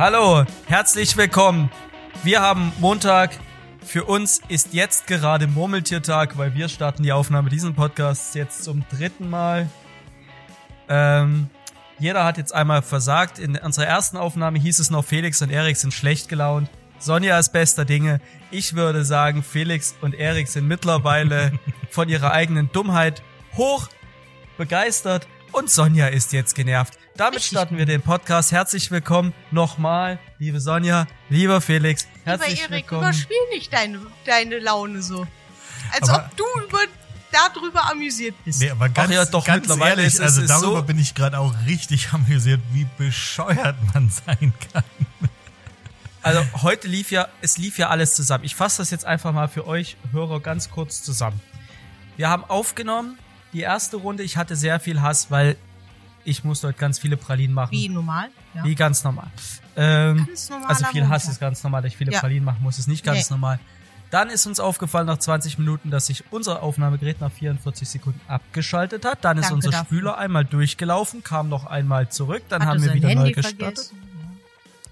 Hallo, herzlich willkommen. Wir haben Montag. Für uns ist jetzt gerade Murmeltiertag, weil wir starten die Aufnahme diesen Podcasts jetzt zum dritten Mal. Ähm, jeder hat jetzt einmal versagt. In unserer ersten Aufnahme hieß es noch, Felix und Erik sind schlecht gelaunt. Sonja ist bester Dinge. Ich würde sagen, Felix und Erik sind mittlerweile von ihrer eigenen Dummheit hoch begeistert und Sonja ist jetzt genervt. Damit starten wir den Podcast. Herzlich willkommen nochmal, liebe Sonja, lieber Felix. Herzlich Lieber Erik, willkommen. überspiel nicht deine, deine Laune so. Als Aber- ob du über, darüber amüsiert bist. Nee, aber ganz, ja, doch, ganz mittlerweile ehrlich, ist es- also ist darüber so- bin ich gerade auch richtig amüsiert, wie bescheuert man sein kann. Also heute lief ja, es lief ja alles zusammen. Ich fasse das jetzt einfach mal für euch Hörer ganz kurz zusammen. Wir haben aufgenommen die erste Runde. Ich hatte sehr viel Hass, weil ich musste heute ganz viele Pralinen machen. Wie normal? Ja. Wie ganz normal. Ähm, Ganz also viel Hass ist ganz normal, dass ich viele Ja. Pralinen machen muss, ist nicht ganz Nee. normal. Dann ist uns aufgefallen nach 20 Minuten, dass sich unser Aufnahmegerät nach 44 Sekunden abgeschaltet hat. Dann ist Danke unser dafür. Spüler einmal durchgelaufen, kam noch einmal zurück, dann Hatte haben wir wieder neu Handy gestartet. vergessen.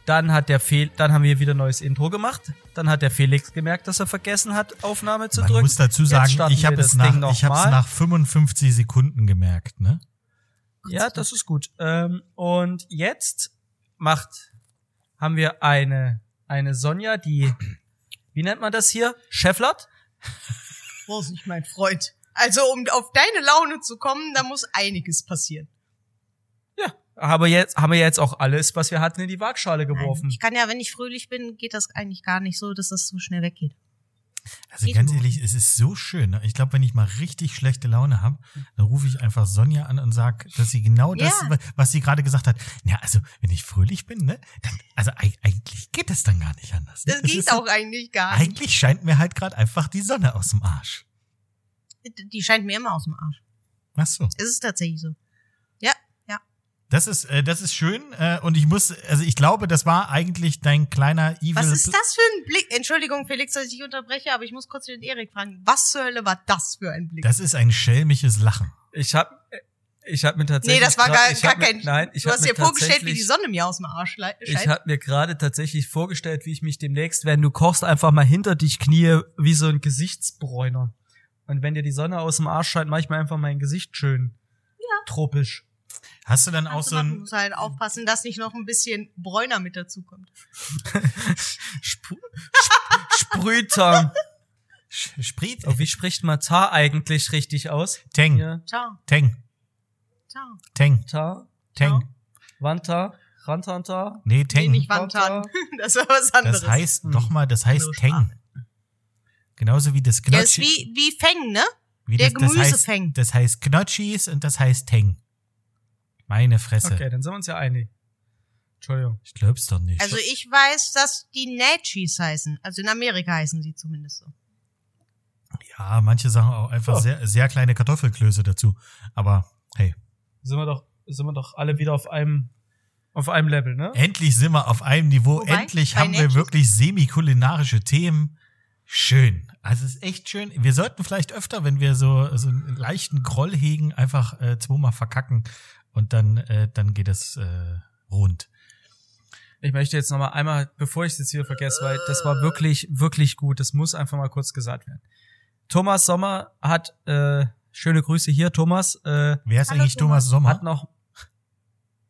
Dann hat der Fel dann haben wir wieder ein neues Intro gemacht. Dann hat der Felix gemerkt, dass er vergessen hat, Aufnahme zu Man drücken. muss dazu sagen, ich habe es, das nach, ich hab's nach 55 Sekunden gemerkt, ne? Ja, das ist gut. Ähm, und jetzt macht, haben wir eine, eine Sonja, die, wie nennt man das hier? Cheflat? Vorsicht, mein Freund. Also, um auf deine Laune zu kommen, da muss einiges passieren. Ja. Aber jetzt, haben wir jetzt auch alles, was wir hatten, in die Waagschale geworfen. Ich kann ja, wenn ich fröhlich bin, geht das eigentlich gar nicht so, dass das so schnell weggeht. Also Geht ganz nur. ehrlich, es ist so schön. Ne? Ich glaube, wenn ich mal richtig schlechte Laune habe, dann rufe ich einfach Sonja an und sag, dass sie genau das, Ja. was sie gerade gesagt hat. Ja, also wenn ich fröhlich bin, ne, dann, also eig- eigentlich geht es dann gar nicht anders. Ne? Das Es geht ist auch eigentlich gar nicht. Eigentlich scheint mir halt gerade einfach die Sonne aus dem Arsch. Die scheint mir immer aus dem Arsch. Ach so. Es ist tatsächlich so. Das ist, äh, das ist schön. Äh, und ich muss, also ich glaube, das war eigentlich dein kleiner Evil. Was ist das für ein Blick? Entschuldigung, Felix, dass ich dich unterbreche, aber ich muss kurz den Erik fragen. Was zur Hölle war das für ein Blick? Das ist ein schelmisches Lachen. Ich hab, ich hab mir tatsächlich. nee, das war gar, ich gar hab mir, kein. Nein, ich du hab hast mir dir vorgestellt, wie die Sonne mir aus dem Arsch le- Ich scheint. habe mir gerade tatsächlich vorgestellt, wie ich mich demnächst, wenn du kochst, einfach mal hinter dich knie wie so ein Gesichtsbräuner. Und wenn dir die Sonne aus dem Arsch scheint, mach ich mir einfach mein Gesicht schön Ja. tropisch. Hast du dann auch so ein, musst halt aufpassen, dass nicht noch ein bisschen Bräuner mit dazukommt. Sp Sp Sprühter. Sch- Sprit? Oh, wie spricht man Tar eigentlich richtig aus? Teng, Ja. Ciao, Teng, ciao. Teng, Tar, Teng. Wanta, Rantanta. Nee, Nee, Teng. nicht Wantan. Das war was anderes. das heißt, Hm. doch mal, das heißt Andere Teng. Genauso wie das Der ist Gnocchi. wie, wie Feng, ne? wie der das, das Gemüsefeng. heißt, das heißt Gnocchis und das heißt Teng. Meine Fresse. Okay, dann sind wir uns ja einig. Entschuldigung. Ich glaub's doch nicht. Also ich weiß, dass die Natchis heißen. Also in Amerika heißen sie zumindest so. ja, manche sagen auch einfach Oh. sehr, sehr kleine Kartoffelklöße dazu. Aber hey, Sind wir doch, sind wir doch alle wieder auf einem, auf einem Level, ne? endlich sind wir auf einem Niveau. Wobei, endlich bei haben wir Natchez- wirklich semi-kulinarische Themen. Schön. Also es ist echt schön. Wir sollten vielleicht öfter, wenn wir so, so einen leichten Groll hegen, einfach äh, zweimal verkacken und dann, äh, dann geht es äh, rund. Ich möchte jetzt noch mal einmal, bevor ich es jetzt wieder vergesse, weil das war wirklich, wirklich gut. Das muss einfach mal kurz gesagt werden. Thomas Sommer hat, äh, schöne Grüße hier, Thomas, äh, Wer ist Hallo, eigentlich Thomas. Thomas Sommer? hat noch,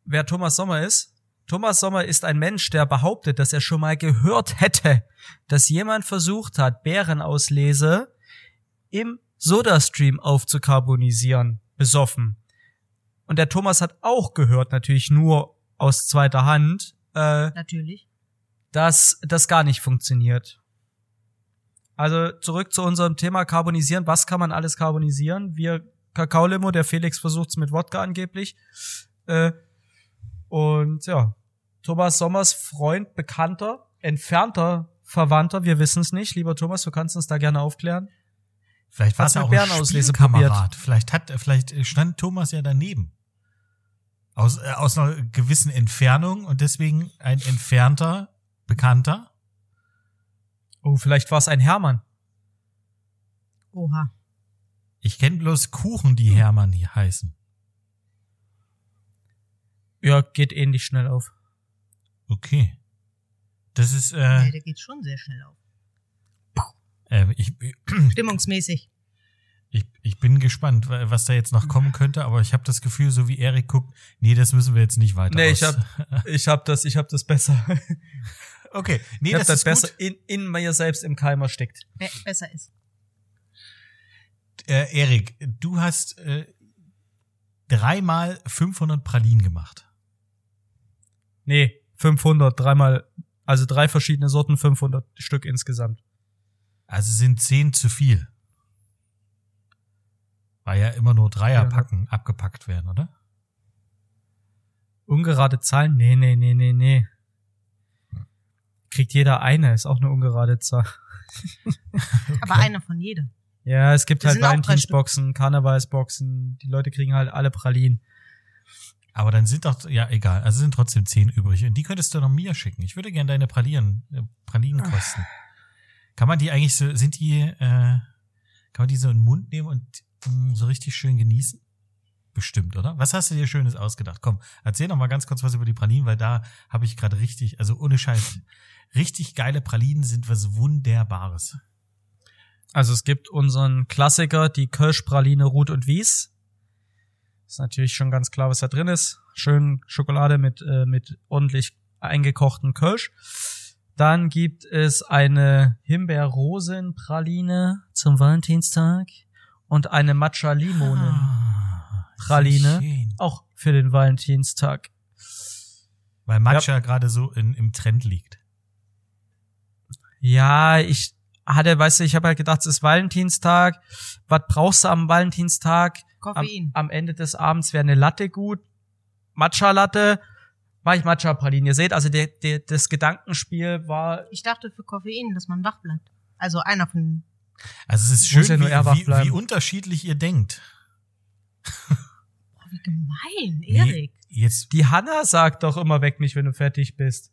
wer Thomas Sommer ist? Thomas Sommer ist ein Mensch, der behauptet, dass er schon mal gehört hätte, dass jemand versucht hat, Bärenauslese im Sodastream aufzukarbonisieren, besoffen. Und der Thomas hat auch gehört, natürlich nur aus zweiter Hand, äh, Natürlich. dass das gar nicht funktioniert. Also zurück zu unserem Thema Carbonisieren. Was kann man alles carbonisieren? Wir Kakaolimo, der Felix versucht's mit Wodka angeblich. Äh, und ja, Thomas Sommers Freund, Bekannter, entfernter Verwandter, wir wissen es nicht. Lieber Thomas, du kannst uns da gerne aufklären. Vielleicht war es ja auch ein Spielkamerad. Vielleicht hat, vielleicht stand Thomas ja daneben. Aus, äh, aus einer gewissen Entfernung und deswegen ein entfernter Bekannter. Oh, vielleicht war es ein Hermann. Oha. Ich kenne bloß Kuchen, die Hermann hier heißen. Ja, geht ähnlich schnell auf. Okay. Das ist, Ja, äh, der geht schon sehr schnell auf. äh ich, Stimmungsmäßig. Ich, ich bin gespannt, wa- was da jetzt noch kommen könnte, aber ich habe das Gefühl, so wie Erik guckt, nee, das müssen wir jetzt nicht weiter Nee, ich aus- hab, ich hab das, ich hab das besser. Okay, nee, ich hab das, das, ist besser gut. in, in mir selbst im Keimer steckt. Wer besser ist. Äh, Erik, du hast äh, dreimal 500 Pralinen gemacht. Nee, 500, dreimal, also drei verschiedene Sorten, 500 Stück insgesamt. Also sind zehn zu viel. Weil ja immer nur Dreierpacken abgepackt werden, oder? Ungerade Zahlen? Nee, nee, nee, nee, nee. Kriegt jeder eine, ist auch eine ungerade Zahl. Aber einer von jedem. Ja, es gibt Das halt Valentinsboxen, Karnevalsboxen, die Leute kriegen halt alle Pralinen. Aber dann sind doch, ja, egal, also sind trotzdem zehn übrig. Und die könntest du noch mir schicken. Ich würde gerne deine Pralinen, äh, Pralinen kosten. Kann man die eigentlich so, sind die, äh, kann man die so in den Mund nehmen und so richtig schön genießen? Bestimmt, oder? Was hast du dir Schönes ausgedacht? Komm, erzähl noch mal ganz kurz was über die Pralinen, weil da habe ich gerade richtig, also ohne Scheiß, richtig geile Pralinen sind was Wunderbares. Also es gibt unseren Klassiker, die Kölschpraline Ruth und Wies. Ist natürlich schon ganz klar, was da drin ist. Schön Schokolade mit, äh, mit ordentlich eingekochten Kölsch. Dann gibt es eine Himbeerrosenpraline zum Valentinstag und eine Matcha-Limonen-Praline, Ah, auch für den Valentinstag. Weil Matcha gerade so in, im Trend liegt. Ja, ich hatte, weißt du, ich habe halt gedacht, es ist Valentinstag. Was brauchst du am Valentinstag? Am, Koffein. am Ende des Abends wäre eine Latte gut. Matcha-Latte. Mach ich Matcha-Pralinen. Ihr seht, also der, der, das Gedankenspiel war, Ich dachte für Koffein, dass man wach bleibt. Also einer von. Also es ist schön, ja nur wie, wie, wie unterschiedlich ihr denkt. Oh, wie gemein, Nee, Erik. Jetzt, die Hanna sagt doch immer, weck mich, wenn du fertig bist.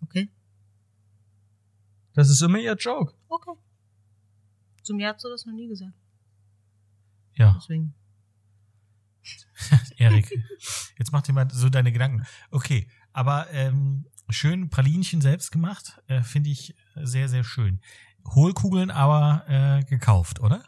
Okay. Das ist immer ihr Joke. Okay. Zu mir hat sie das noch nie gesagt. ja, Deswegen. Erik, jetzt mach dir mal so deine Gedanken. Okay, aber ähm, schön Pralinchen selbst gemacht, äh, finde ich sehr, sehr schön. Hohlkugeln aber äh, gekauft, oder?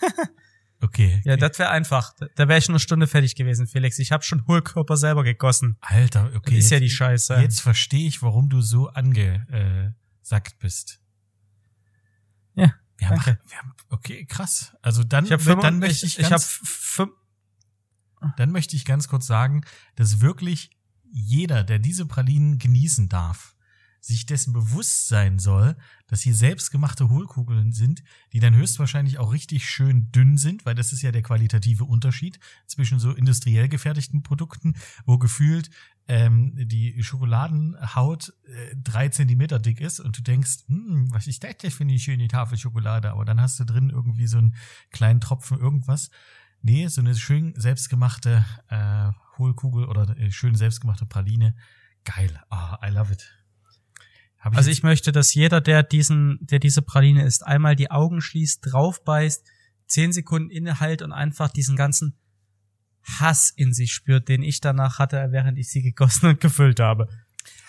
Okay. Ja, das wäre einfach. Da, wäre ich in einer Stunde fertig gewesen, Felix. Ich habe schon Hohlkörper selber gegossen. Alter, Das okay. ist ja die Scheiße. Jetzt verstehe ich, warum du so angesackt bist. Ja, Wir haben, danke. wir haben, okay, krass. Also dann, ich habe dann möchte ich, ich, ich habe ganz, dann möchte ich ganz kurz sagen, dass wirklich jeder, der diese Pralinen genießen darf, sich dessen bewusst sein soll, dass hier selbstgemachte Hohlkugeln sind, die dann höchstwahrscheinlich auch richtig schön dünn sind, weil das ist ja der qualitative Unterschied zwischen so industriell gefertigten Produkten, wo gefühlt ähm, die Schokoladenhaut äh, drei Zentimeter dick ist und du denkst, hm, was ist das denn für eine schöne Tafel Schokolade? Aber dann hast du drin irgendwie so einen kleinen Tropfen irgendwas. Nee, so eine schön selbstgemachte äh, Hohlkugel oder äh, schön selbstgemachte Praline. Geil. Ah, I love it. Hab Also ich möchte, dass jeder, der diesen, der diese Praline isst, einmal die Augen schließt, draufbeißt, zehn Sekunden innehält und einfach diesen ganzen Hass in sich spürt, den ich danach hatte, während ich sie gegossen und gefüllt habe.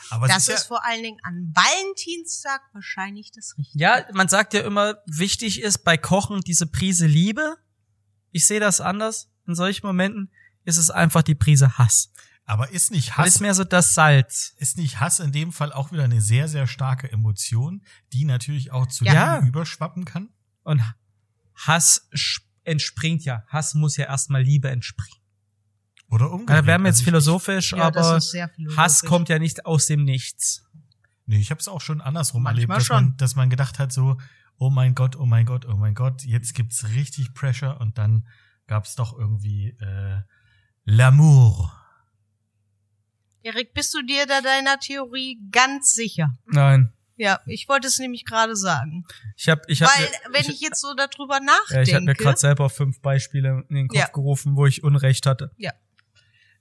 aber Das ist ist vor allen Dingen an Valentinstag wahrscheinlich das Richtige. Ja, man sagt ja immer, wichtig ist bei Kochen diese Prise Liebe. Ich sehe das anders. In solchen Momenten ist es einfach die Prise Hass. Aber ist nicht Hass ist mehr so das Salz. ist nicht Hass in dem Fall auch wieder eine sehr sehr starke Emotion, die natürlich auch zu Ja. Liebe überschwappen kann? Und Hass entspringt ja. Hass muss ja erstmal Liebe entspringen. Oder Da umgekehrt. werden wir jetzt Also philosophisch, Ja, aber philosophisch. Hass kommt ja nicht aus dem Nichts. Nee, ich habe es auch schon andersrum Manchmal erlebt, dass schon. man, dass man gedacht hat so, oh mein Gott, oh mein Gott, oh mein Gott, jetzt gibt's richtig Pressure und dann gab's doch irgendwie äh, L'amour. Erik, bist du dir da deiner Theorie ganz sicher? Nein. Ja, ich wollte es nämlich gerade sagen. Ich habe ich hab Weil, mir, wenn ich, ich, jetzt so darüber ja, ich hab mir nachdenke. gerade selber fünf Beispiele in den Kopf Ja. gerufen, wo ich Unrecht hatte.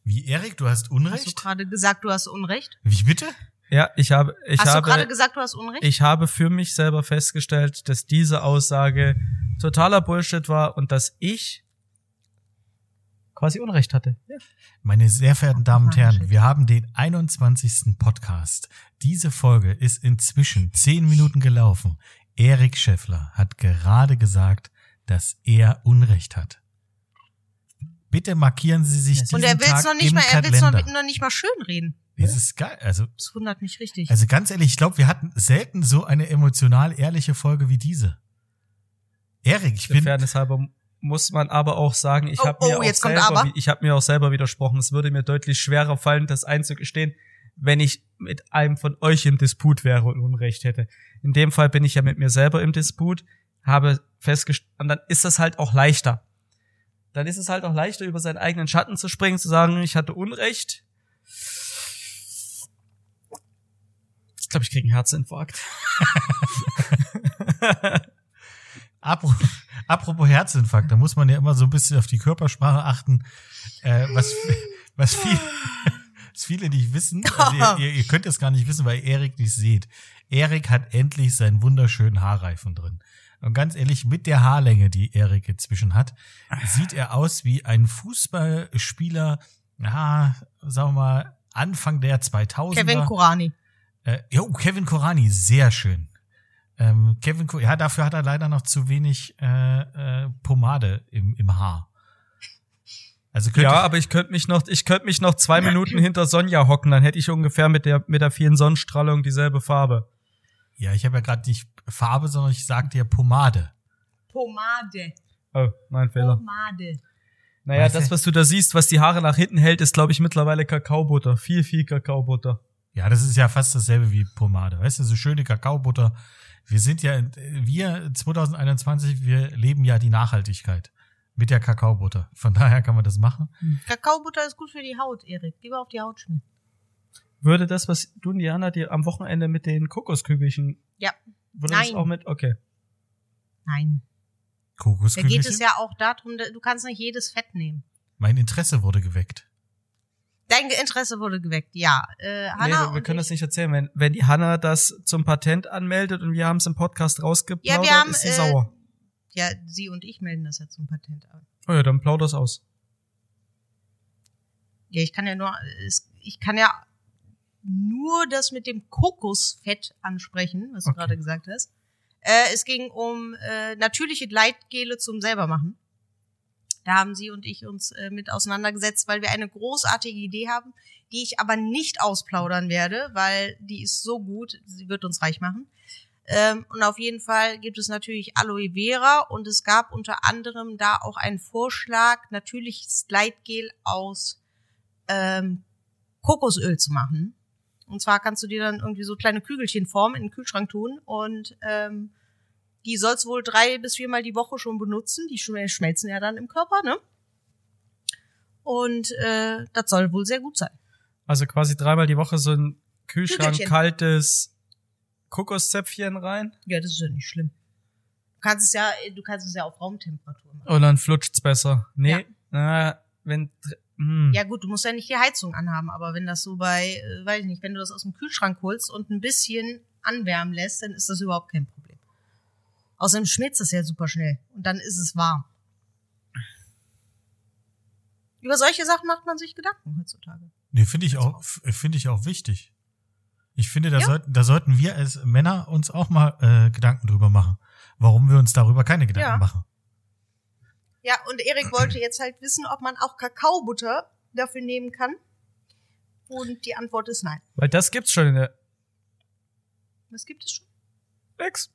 Wie Erik, du hast hast du Unrecht? gerade gesagt, du hast Unrecht? Wie bitte? Ja, ich habe ich hast du gerade habe gesagt, du hast Unrecht? ich habe für mich selber festgestellt, dass diese Aussage totaler Bullshit war und dass ich quasi Unrecht hatte. Ja. Meine sehr verehrten Damen und Herren, wir haben den 21. Podcast. Diese Folge ist inzwischen zehn Minuten gelaufen. Erik Scheffler hat gerade gesagt, dass er Unrecht hat. Bitte markieren Sie sich diesen Und er will's Tag noch nicht im mal, er will's noch, Kalender. noch nicht mal schön reden. Das ist geil. Also, Das wundert mich richtig. also ganz ehrlich, ich glaube, wir hatten selten so eine emotional ehrliche Folge wie diese. Erik, ich bin, Fairness halber muss man aber auch sagen, ich Oh, habe mir oh, auch selber, ich habe mir auch selber widersprochen. Es würde mir deutlich schwerer fallen, das einzugestehen, wenn ich mit einem von euch im Disput wäre und Unrecht hätte. In dem Fall bin ich ja mit mir selber im Disput, habe festgestellt, und dann ist das halt auch leichter. Dann ist es halt auch leichter, über seinen eigenen Schatten zu springen, zu sagen, ich hatte Unrecht. Ich glaube, ich kriege einen Herzinfarkt. Apro- Apropos Herzinfarkt, da muss man ja immer so ein bisschen auf die Körpersprache achten, äh, was, was, viel, was viele nicht wissen. Also ihr, ihr, ihr könnt es gar nicht wissen, weil Erik nicht seht. Erik hat endlich seinen wunderschönen Haarreifen drin. Und ganz ehrlich, mit der Haarlänge, die Erik inzwischen hat, sieht er aus wie ein Fußballspieler, ja, sagen wir mal, Anfang der 2000er. Kevin Kurani. Äh, jo, Kevin Korani, sehr schön. Ähm, Kevin, ja, dafür hat er leider noch zu wenig äh, äh, Pomade im, im Haar. Also Ja, aber ich könnte mich noch, ich könnte mich noch zwei Minuten hinter Sonja hocken, dann hätte ich ungefähr mit der mit der vielen Sonnenstrahlung dieselbe Farbe. ja, ich habe ja gerade nicht Farbe, sondern ich sagte ja Pomade. Pomade. Oh, mein Fehler. Pomade. Naja, Weißt das, was du da siehst, was die Haare nach hinten hält, ist, glaube ich, mittlerweile Kakaobutter. Viel, viel Kakaobutter. Ja, das ist ja fast dasselbe wie Pomade. Weißt du, so schöne Kakaobutter. Wir sind ja, wir 2021, wir leben ja die Nachhaltigkeit mit der Kakaobutter. Von daher kann man das machen. Kakaobutter ist gut für die Haut, Erik. Lieber auf die Haut schmieren. Würde das, was du und Diana dir am Wochenende mit den Kokoskügelchen, Ja. würde das Nein. auch mit, okay. Nein. Da Kokoskügelchen. geht es ja auch darum, da- du kannst nicht jedes Fett nehmen. Mein Interesse wurde geweckt. Dein Interesse wurde geweckt, ja. Äh, Nee, Hanna wir, wir können das nicht erzählen. Wenn, wenn die Hanna das zum Patent anmeldet und wir haben es im Podcast rausgeplaudert, Ja, wir haben, ist sie äh, sauer. Ja, sie und ich melden das ja zum Patent an. Oh ja, dann plauder's aus. Ja, ich kann ja nur, ich kann ja nur das mit dem Kokosfett ansprechen, was du Okay. gerade gesagt hast. Äh, es ging um äh, natürliche Gleitgele zum selbermachen. Da haben sie und ich uns äh, mit auseinandergesetzt, weil wir eine großartige Idee haben, die ich aber nicht ausplaudern werde, weil die ist so gut, sie wird uns reich machen. Ähm, und auf jeden Fall gibt es natürlich Aloe Vera und es gab unter anderem da auch einen Vorschlag, natürliches Gleitgel aus ähm, Kokosöl zu machen. Und zwar kannst du dir dann irgendwie so kleine Kügelchen formen, in den Kühlschrank tun und ähm, die sollst wohl drei bis viermal die Woche schon benutzen. Die schm- schmelzen ja dann im Körper, ne? Und äh, das soll wohl sehr gut sein. Also quasi dreimal die Woche so ein Kühlschrank Kügelchen. kaltes Kokoszäpfchen rein Ja, das ist ja nicht schlimm. Du kannst es ja, du kannst es ja auf Raumtemperatur machen. und dann flutscht's besser. Nee, Ja. na, wenn hm. Ja gut, du musst ja nicht die Heizung anhaben, aber wenn das so bei, äh, weiß ich nicht, wenn du das aus dem Kühlschrank holst und ein bisschen anwärmen lässt, dann ist das überhaupt kein Problem. Außerdem schmilzt es ja super schnell und dann ist es warm. Über solche Sachen macht man sich Gedanken heutzutage. Nee, finde ich auch, f- finde ich auch wichtig. Ich finde, da Ja. sollten, da sollten wir als Männer uns auch mal äh, Gedanken drüber machen, warum wir uns darüber keine Gedanken Ja. machen. Ja, und Erik wollte jetzt halt wissen, ob man auch Kakaobutter dafür nehmen kann. Und die Antwort ist nein. Weil das gibt's schon in der Was gibt es schon? Ex.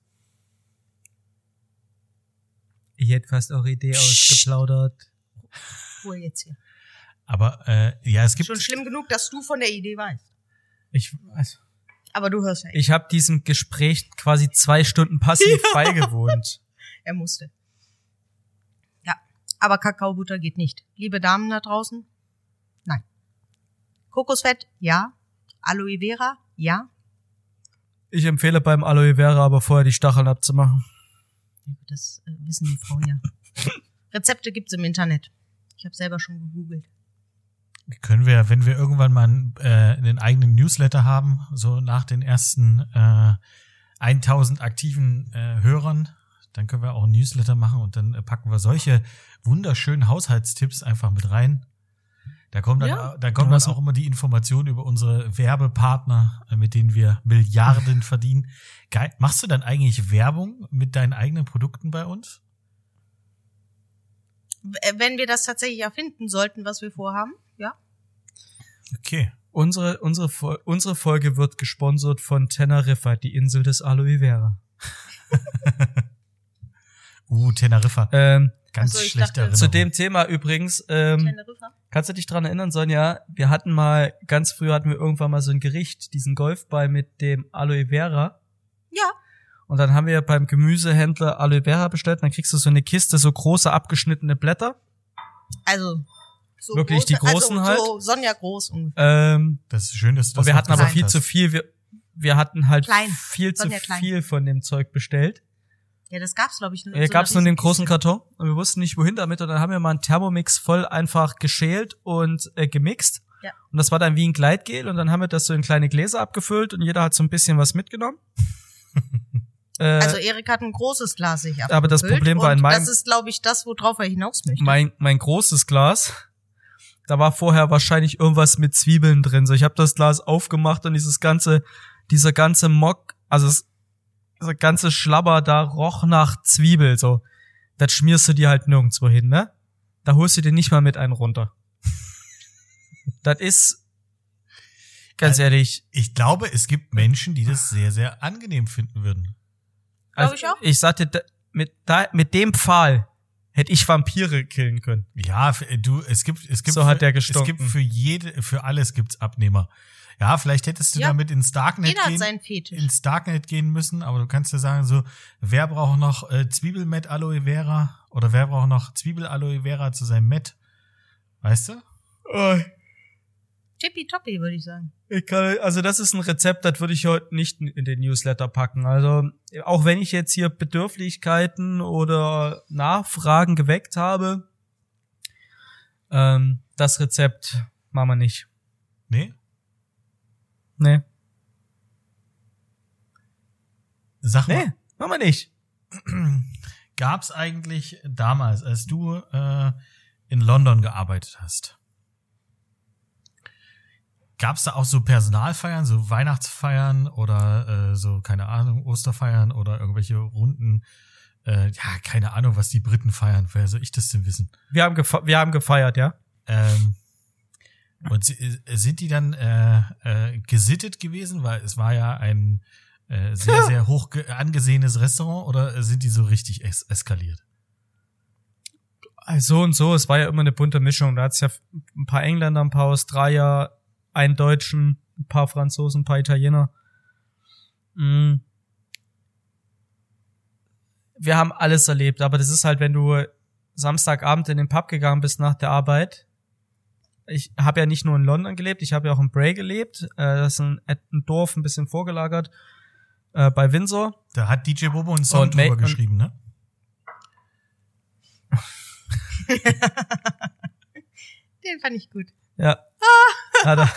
Ich hätte fast eure Idee ausgeplaudert. Ruhe jetzt hier. Aber äh, ja, es gibt Schon schlimm genug, dass du von der Idee weißt. Ich, also, Aber du hörst ja eh. ich habe diesem Gespräch quasi zwei Stunden passiv beigewohnt. Er musste. Ja, aber Kakaobutter geht nicht. Liebe Damen da draußen, nein. Kokosfett, ja. Aloe Vera, ja. Ich empfehle beim Aloe Vera aber vorher die Stacheln abzumachen. Das äh, wissen die Frauen ja. Rezepte gibt's im Internet. Ich habe selber schon gegoogelt. können wir, wenn wir irgendwann mal einen, äh, einen eigenen Newsletter haben, so nach den ersten äh, 1000 aktiven äh, Hörern, Dann können wir auch ein Newsletter machen und dann äh, packen wir solche wunderschönen Haushaltstipps einfach mit rein. Da kommt dann, Ja. da kommt dann auch immer die Information über unsere Werbepartner, äh, mit denen wir Milliarden verdienen. Geil. Machst du dann eigentlich Werbung mit deinen eigenen Produkten bei uns? Äh, Wenn wir das tatsächlich erfinden sollten, was wir vorhaben, ja. Okay. Unsere, unsere, unsere Folge wird gesponsert von Teneriffa, die Insel des Aloe Vera. Uh, Teneriffa. Ähm, Ganz Ach so, ich schlechte dachte- Erinnerung. zu dem Thema übrigens, ähm, kannst du dich dran erinnern, Sonja? Wir hatten mal, ganz früh hatten wir irgendwann mal so ein Gericht, diesen Golfball mit dem Aloe Vera. Ja. Und dann haben wir beim Gemüsehändler Aloe Vera bestellt. Dann kriegst du so eine Kiste, so große abgeschnittene Blätter. Also so Wirklich die großen also, halt? So Sonja groß ungefähr. Ähm, Das ist schön, dass du das und wir hatten aber viel hast. zu viel. Wir, wir hatten halt Klein. viel zu Sonja klein. viel von dem Zeug bestellt. Ja, das gab's glaube ich nur. Äh, so gab's nur in dem großen Karton und wir wussten nicht wohin damit und dann haben wir mal einen Thermomix voll einfach geschält und äh, gemixt. Ja. Und das war dann wie ein Gleitgel und dann haben wir das so in kleine Gläser abgefüllt und jeder hat so ein bisschen was mitgenommen. äh, Also Erik hat ein großes Glas sich Aber das abgefüllt Problem war in meinem- Das ist, glaube ich, das, worauf er hinaus möchte. mein, mein großes Glas, da war vorher wahrscheinlich irgendwas mit Zwiebeln drin. So, ich habe das Glas aufgemacht und dieses ganze, dieser ganze Mock, also es, dieser ganze Schlabber da roch nach Zwiebel. So, das schmierst du dir halt nirgendwo hin, ne? Da holst du dir nicht mal mit einen runter. das ist, ganz ehrlich, Ich glaube, es gibt Menschen, die das sehr, sehr angenehm finden würden. Glaub also ich auch. ich sagte, mit, da, mit dem Pfahl hätte ich Vampire killen können. Ja, für- du, es gibt, es gibt, So hat für, der es gestunken. gibt für jede, für alles gibt's Abnehmer. Ja, vielleicht hättest du Ja. damit ins Darknet Jeder hat gehen, seinen Fetisch. ins Darknet gehen müssen, aber du kannst ja sagen so, wer braucht noch äh, Zwiebel mit Aloe Vera oder wer braucht noch Zwiebel Aloe Vera zu seinem Met? Weißt du? Tippitoppi, würde ich sagen. Ich kann, also das ist ein Rezept, das würde ich heute nicht in den Newsletter packen. Also auch wenn ich jetzt hier Bedürflichkeiten oder Nachfragen geweckt habe, ähm, das Rezept machen wir nicht. Nee? Nee, Sag mal, nee, machen wir nicht. gab's eigentlich damals, als du äh, in London gearbeitet hast, gab's da auch so Personalfeiern, so Weihnachtsfeiern oder äh, so, keine Ahnung, Osterfeiern oder irgendwelche Runden? Äh, ja, keine Ahnung, was die Briten feiern. Woher soll ich das denn wissen? Wir haben, wir haben gefeiert, ja. Ähm, und äh, sind die dann äh, äh, gesittet gewesen, weil es war ja ein äh, sehr, sehr hoch ge- angesehenes Restaurant oder sind die so richtig es eskaliert? Also So und so, es war ja immer eine bunte Mischung. Da hat's ja ein paar Engländer, ein paar Australier, einen Deutschen, ein paar Franzosen, ein paar Italiener. Mm. Wir haben alles erlebt, aber das ist halt, wenn du Samstagabend in den Pub gegangen bist nach der Arbeit. Ich habe ja nicht nur in London gelebt, ich habe ja auch in Bray gelebt. Äh, das ist ein, ein Dorf ein bisschen vorgelagert äh, bei Windsor. Da hat DJ Bobo einen Song Und Ma- drüber und- geschrieben, ne? Den fand ich gut. Ja. Hat er.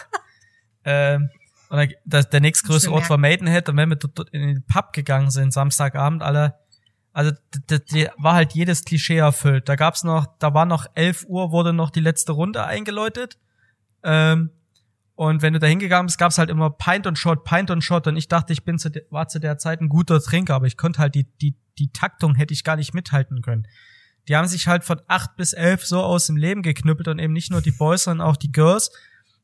ähm, und das, der nächstgrößere Muss Ort war Maidenhead und wenn wir dort in den Pub gegangen sind, Samstagabend alle, also d- d- d- war halt jedes Klischee erfüllt. Da gab's noch, da war noch 11 Uhr, wurde noch die letzte Runde eingeläutet. Ähm, und wenn du da hingegangen bist, gab's halt immer Pint und Shot, Pint und Shot. Und ich dachte, ich bin zu, war zu der Zeit ein guter Trinker, aber ich konnte halt die, die, die Taktung hätte ich gar nicht mithalten können. Die haben sich halt von acht bis elf so aus dem Leben geknüppelt und eben nicht nur die Boys, sondern auch die Girls.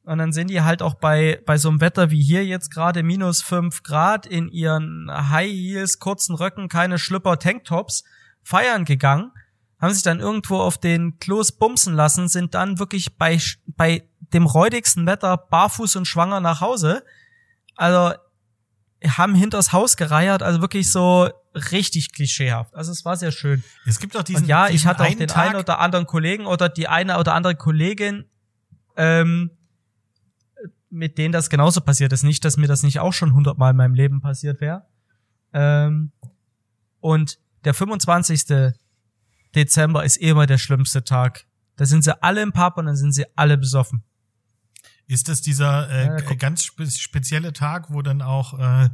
Und dann sind die halt auch bei, bei so einem Wetter wie hier jetzt gerade minus fünf Grad in ihren High Heels, kurzen Röcken, keine Schlüpper, Tanktops feiern gegangen, haben sich dann irgendwo auf den Klos bumsen lassen, sind dann wirklich bei, bei dem räudigsten Wetter barfuß und schwanger nach Hause. Also haben hinters Haus gereiert, also wirklich so richtig klischeehaft. Also es war sehr schön. Es gibt auch diesen Und ja, ich diesen hatte auch den Tag, einen oder anderen Kollegen oder die eine oder andere Kollegin, ähm, mit denen das genauso passiert ist. Nicht, dass mir das nicht auch schon hundertmal in meinem Leben passiert wäre. Ähm, und der 25. Dezember ist eh immer der schlimmste Tag. Da sind sie alle im Pub und dann sind sie alle besoffen. Ist das dieser äh, Ja, ganz spe spezielle Tag, wo dann auch äh,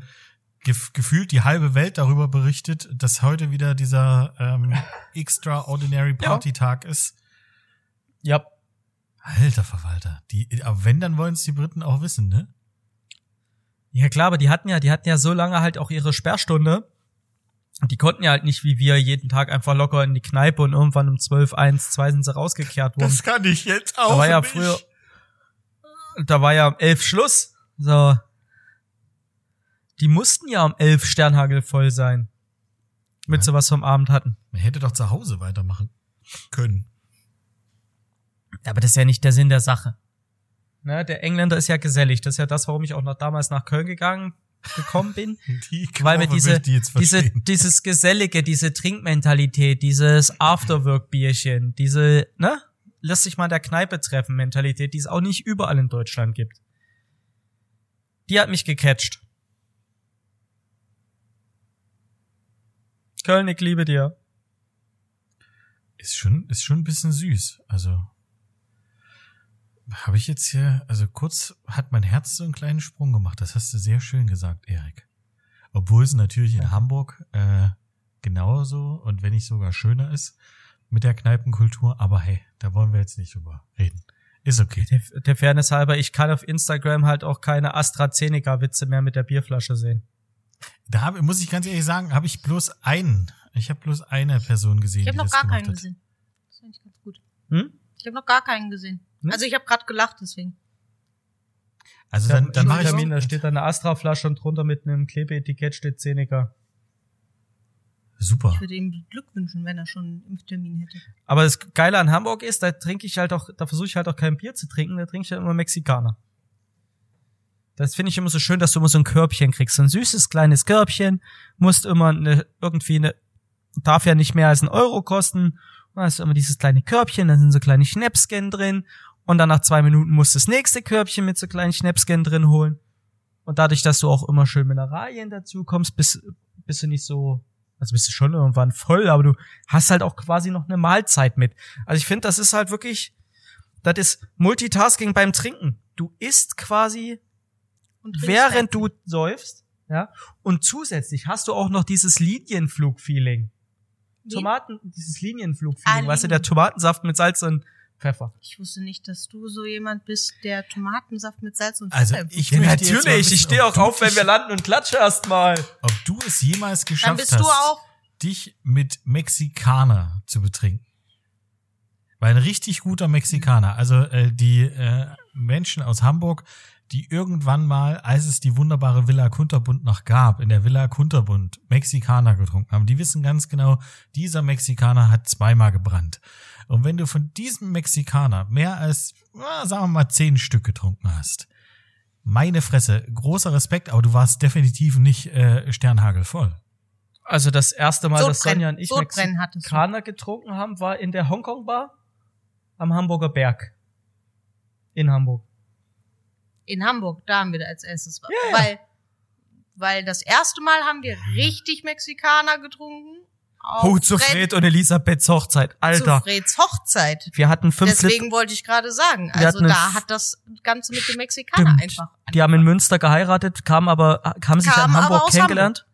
gef gefühlt die halbe Welt darüber berichtet, dass heute wieder dieser ähm, Extraordinary Party Tag ist. Ja. Alter Verwalter, die, aber wenn, dann wollen es die Briten auch wissen, ne? Ja klar, aber die hatten ja, die hatten ja so lange halt auch ihre Sperrstunde. Und die konnten ja halt nicht wie wir jeden Tag einfach locker in die Kneipe und irgendwann um 12, 1, 2 sind sie rausgekehrt worden. Das kann ich jetzt auch da war ja nicht. früher, da war ja um 11 Schluss. So. Die mussten ja um 11 Sternhagel voll sein. Mit Ja. sowas vom Abend hatten. Man hätte doch zu Hause weitermachen können. Aber das ist ja nicht der Sinn der Sache. Ne, der Engländer ist ja gesellig. Das ist ja das, warum ich auch noch damals nach Köln gegangen gekommen bin. Die weil mir diese, ich jetzt diese, dieses Gesellige, diese Trinkmentalität, dieses Afterwork-Bierchen, diese, ne, lass dich mal in der Kneipe treffen Mentalität, die es auch nicht überall in Deutschland gibt. Die hat mich gecatcht. Köln, ich liebe dir. Ist schon, ist schon ein bisschen süß. Also habe ich jetzt hier, also kurz hat mein Herz so einen kleinen Sprung gemacht. Das hast du sehr schön gesagt, Erik. Obwohl es natürlich in Hamburg äh, genauso und wenn nicht sogar schöner ist mit der Kneipenkultur. Aber hey, da wollen wir jetzt nicht drüber reden. Ist okay. Der, der Fairness halber, ich kann auf Instagram halt auch keine AstraZeneca-Witze mehr mit der Bierflasche sehen. Da hab, muss ich ganz ehrlich sagen, habe ich bloß einen. Ich habe bloß eine Person gesehen, Ich habe die noch gar keinen hat. gesehen. Das finde ich ganz gut. Hm? Ich habe noch gar keinen gesehen. Ne? Also ich habe gerade gelacht, deswegen. Also Ja, dann, dann mache ich Termin, da steht da eine Astra-Flasche und drunter mit einem Klebeetikett steht Zeneca. super. Ich würde ihm Glück wünschen, wenn er schon einen Impftermin hätte. Aber das Geile an Hamburg ist, da trinke ich halt auch, da versuche ich halt auch kein Bier zu trinken, da trinke ich halt immer Mexikaner. Das finde ich immer so schön, dass du immer so ein Körbchen kriegst. So ein süßes kleines Körbchen, musst immer eine, irgendwie eine, darf ja nicht mehr als ein Euro kosten. Da hast du immer dieses kleine Körbchen, da sind so kleine Schnäpsken drin. Und dann nach zwei Minuten musst du das nächste Körbchen mit so kleinen Schnäpsken drin holen. Und dadurch, dass du auch immer schön Mineralien dazu kommst, bist, bist du nicht so, also bist du schon irgendwann voll, aber du hast halt auch quasi noch eine Mahlzeit mit. Also ich finde, das ist halt wirklich, das ist Multitasking beim Trinken. Du isst quasi, während du säufst, ja, und zusätzlich hast du auch noch dieses Linienflug-Feeling. Tomaten, dieses Linienflug-Feeling, weißt du, der. Tomatensaft mit Salz und Pfeffer. Ich wusste nicht, dass du so jemand bist, der Tomatensaft mit Salz und Also Pfeffer ich Ja, natürlich, ich stehe auch auf, wenn wir landen und klatsche erstmal. Ob du es jemals geschafft Dann bist hast, du auch. dich mit Mexikaner zu betrinken. Weil ein richtig guter Mexikaner, also äh, die äh, Menschen aus Hamburg, die irgendwann mal, als es die wunderbare Villa Kunterbund noch gab, in der Villa Kunterbund Mexikaner getrunken haben, die wissen ganz genau, dieser Mexikaner hat zweimal gebrannt. Und wenn du von diesem Mexikaner mehr als, sagen wir mal, zehn Stück getrunken hast, meine Fresse, großer Respekt, aber du warst definitiv nicht äh, sternhagelvoll. Also das erste Mal, dass Sodbrennen. Sonja und ich du. Mexikaner getrunken haben, war in der Hongkong Bar am Hamburger Berg. In Hamburg. In Hamburg, da haben wir da als erstes. Ja, ja. Weil, weil das erste Mal haben wir richtig Mexikaner getrunken. Oh, zu Fred- und Elisabeths Hochzeit. Alter. Zu Freds Hochzeit. Wir hatten fünf Deswegen Liter. wollte ich gerade sagen. Also da hat das Ganze mit dem Mexikaner Stimmt. einfach. Die haben in Münster geheiratet, kamen aber, haben sich Kamen in Hamburg kennengelernt.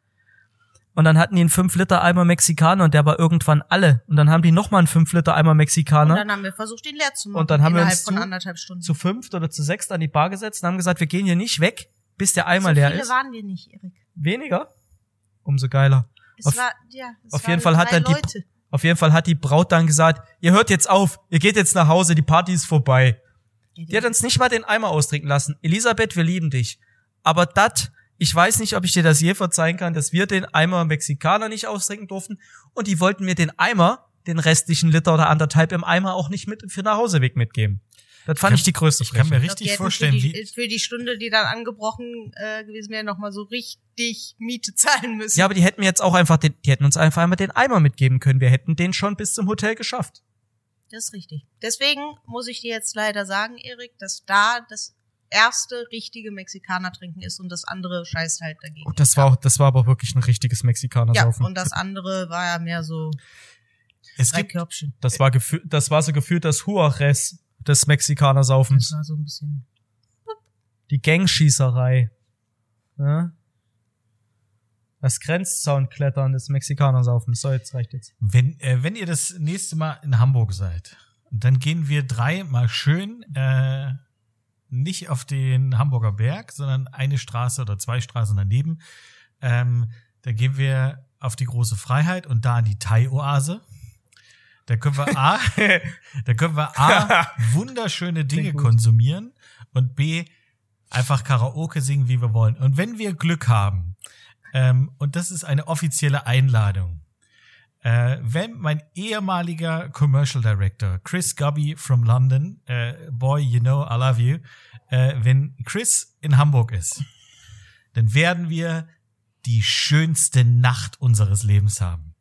Und dann hatten die einen 5 Liter Eimer Mexikaner und der war irgendwann alle. Und dann haben die nochmal einen 5 Liter Eimer Und Mexikaner dann haben wir versucht, ihn leer zu machen. Und dann haben wir uns zu- anderthalb Stunden. zu fünft oder zu sechst an die Bar gesetzt und haben gesagt, wir gehen hier nicht weg, bis der Eimer so leer viele ist. waren wir nicht, Erik. Weniger? Umso geiler. Es Auf- war, ja, es auf jeden Fall hat dann die- Leute. Auf jeden Fall hat die Braut dann gesagt, ihr hört jetzt auf, ihr geht jetzt nach Hause, die Party ist vorbei. Die hat uns nicht mal den Eimer austrinken lassen. Elisabeth, wir lieben dich. Aber dat, ich weiß nicht, ob ich dir das je verzeihen kann, dass wir den Eimer Mexikaner nicht austrinken durften. Und die wollten mir den Eimer, den restlichen Liter oder anderthalb im Eimer auch nicht mit für nach Hauseweg mitgeben. Das fand kann- ich die größte Ich kann mir Frechheit. Ich glaub, die richtig vorstellen, für die, wie, für die Stunde, die dann angebrochen äh, gewesen wäre, noch mal so richtig Miete zahlen müssen. Ja, aber die hätten mir jetzt auch einfach den, die hätten uns einfach einmal den Eimer mitgeben können. Wir hätten den schon bis zum Hotel geschafft. Das ist richtig. Deswegen muss ich dir jetzt leider sagen, Erik, dass da das erste richtige Mexikaner trinken ist und das andere scheißt halt dagegen. Und das war auch, das war aber wirklich ein richtiges Mexikaner ja, saufen. und das andere war ja mehr so es drei gibt, Körbchen. Das war gefühlt, das war so gefühlt das Juarez des Mexikanersaufens. Das war so ein bisschen. Die Gangschießerei. Ja? Das Grenzzaun-Klettern des Mexikaners auf. So, jetzt reicht jetzt. Wenn, äh, wenn ihr das nächste Mal in Hamburg seid, dann gehen wir drei mal schön äh, nicht auf den Hamburger Berg, sondern eine Straße oder zwei Straßen daneben. Ähm, da gehen wir auf die große Freiheit und da an die Thai-Oase. Da können wir A, da können wir A, wunderschöne Dinge konsumieren und B, einfach Karaoke singen, wie wir wollen. Und wenn wir Glück haben, ähm, und das ist eine offizielle Einladung, äh, wenn mein ehemaliger Commercial Director, Chris Gubby from London, äh, boy, you know, I love you, äh, wenn Chris in Hamburg ist, dann werden wir die schönste Nacht unseres Lebens haben.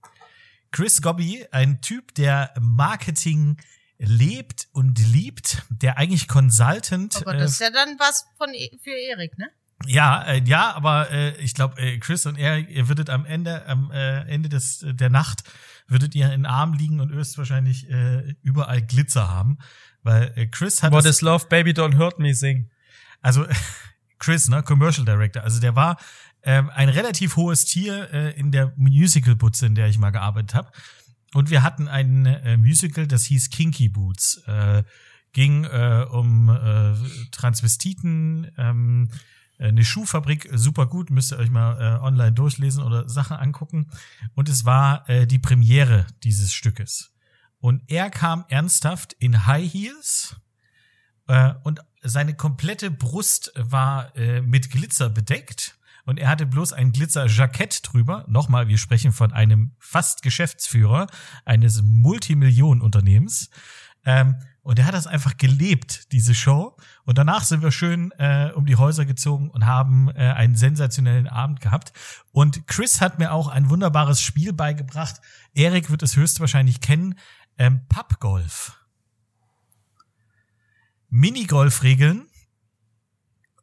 Chris Gobby, ein Typ, der Marketing lebt und liebt, der eigentlich Consultant. Aber äh, das ist ja dann was von E- für Erik, ne? Ja, äh, ja, aber äh, ich glaube, äh, Chris und er, ihr würdet am Ende, am äh, Ende des der Nacht würdet ihr in den Arm liegen und höchstwahrscheinlich äh, überall Glitzer haben, weil äh, Chris hat What das- is love, baby, don't hurt me sing. also Chris, ne, Commercial Director, also der war ähm, ein relativ hohes Tier äh, in der Musical-Butze, in der ich mal gearbeitet habe. Und wir hatten ein äh, Musical, das hieß Kinky Boots. Äh, ging äh, um äh, Transvestiten, ähm, eine Schuhfabrik, super gut, müsst ihr euch mal äh, online durchlesen oder Sachen angucken. Und es war äh, die Premiere dieses Stückes. Und er kam ernsthaft in High Heels äh, und seine komplette Brust war äh, mit Glitzer bedeckt und er hatte bloß ein Glitzerjackett drüber. Nochmal, wir sprechen von einem fast Geschäftsführer eines Multimillionenunternehmens. Ähm, und er hat das einfach gelebt, diese Show. Und danach sind wir schön äh, um die Häuser gezogen und haben äh, einen sensationellen Abend gehabt. Und Chris hat mir auch ein wunderbares Spiel beigebracht. Erik wird es höchstwahrscheinlich kennen. Ähm, Pappgolf. Minigolf-Regeln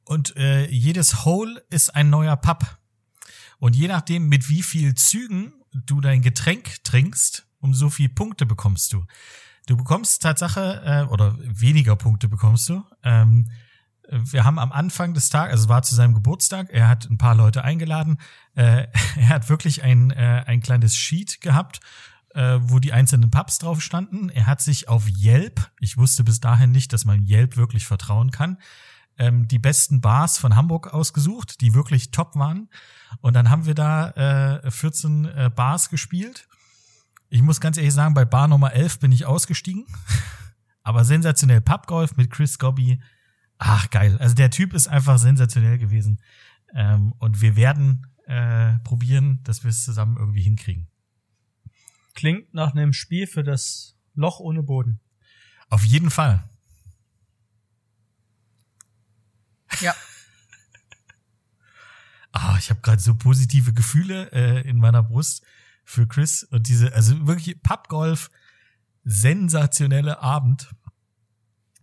und äh, jedes Hole ist ein neuer Papp. Und je nachdem, mit wie viel Zügen du dein Getränk trinkst, um so viel Punkte bekommst du. Du bekommst Tatsache, äh, oder weniger Punkte bekommst du. Ähm, wir haben am Anfang des Tages, also es war zu seinem Geburtstag, er hat ein paar Leute eingeladen. Äh, er hat wirklich ein, äh, ein kleines Sheet gehabt, äh, wo die einzelnen Pubs drauf standen. Er hat sich auf Yelp, ich wusste bis dahin nicht, dass man Yelp wirklich vertrauen kann, ähm, die besten Bars von Hamburg ausgesucht, die wirklich top waren. Und dann haben wir da äh, 14 äh, Bars gespielt. Ich muss ganz ehrlich sagen, bei Bar Nummer 11 bin ich ausgestiegen. Aber sensationell Pubgolf mit Chris Gobby. Ach, geil. Also der Typ ist einfach sensationell gewesen. Ähm, und wir werden äh, probieren, dass wir es zusammen irgendwie hinkriegen. Klingt nach einem Spiel für das Loch ohne Boden. Auf jeden Fall. Ja. Ah, ich habe gerade so positive Gefühle äh, in meiner Brust für Chris und diese, also wirklich Pappgolf, sensationelle Abend.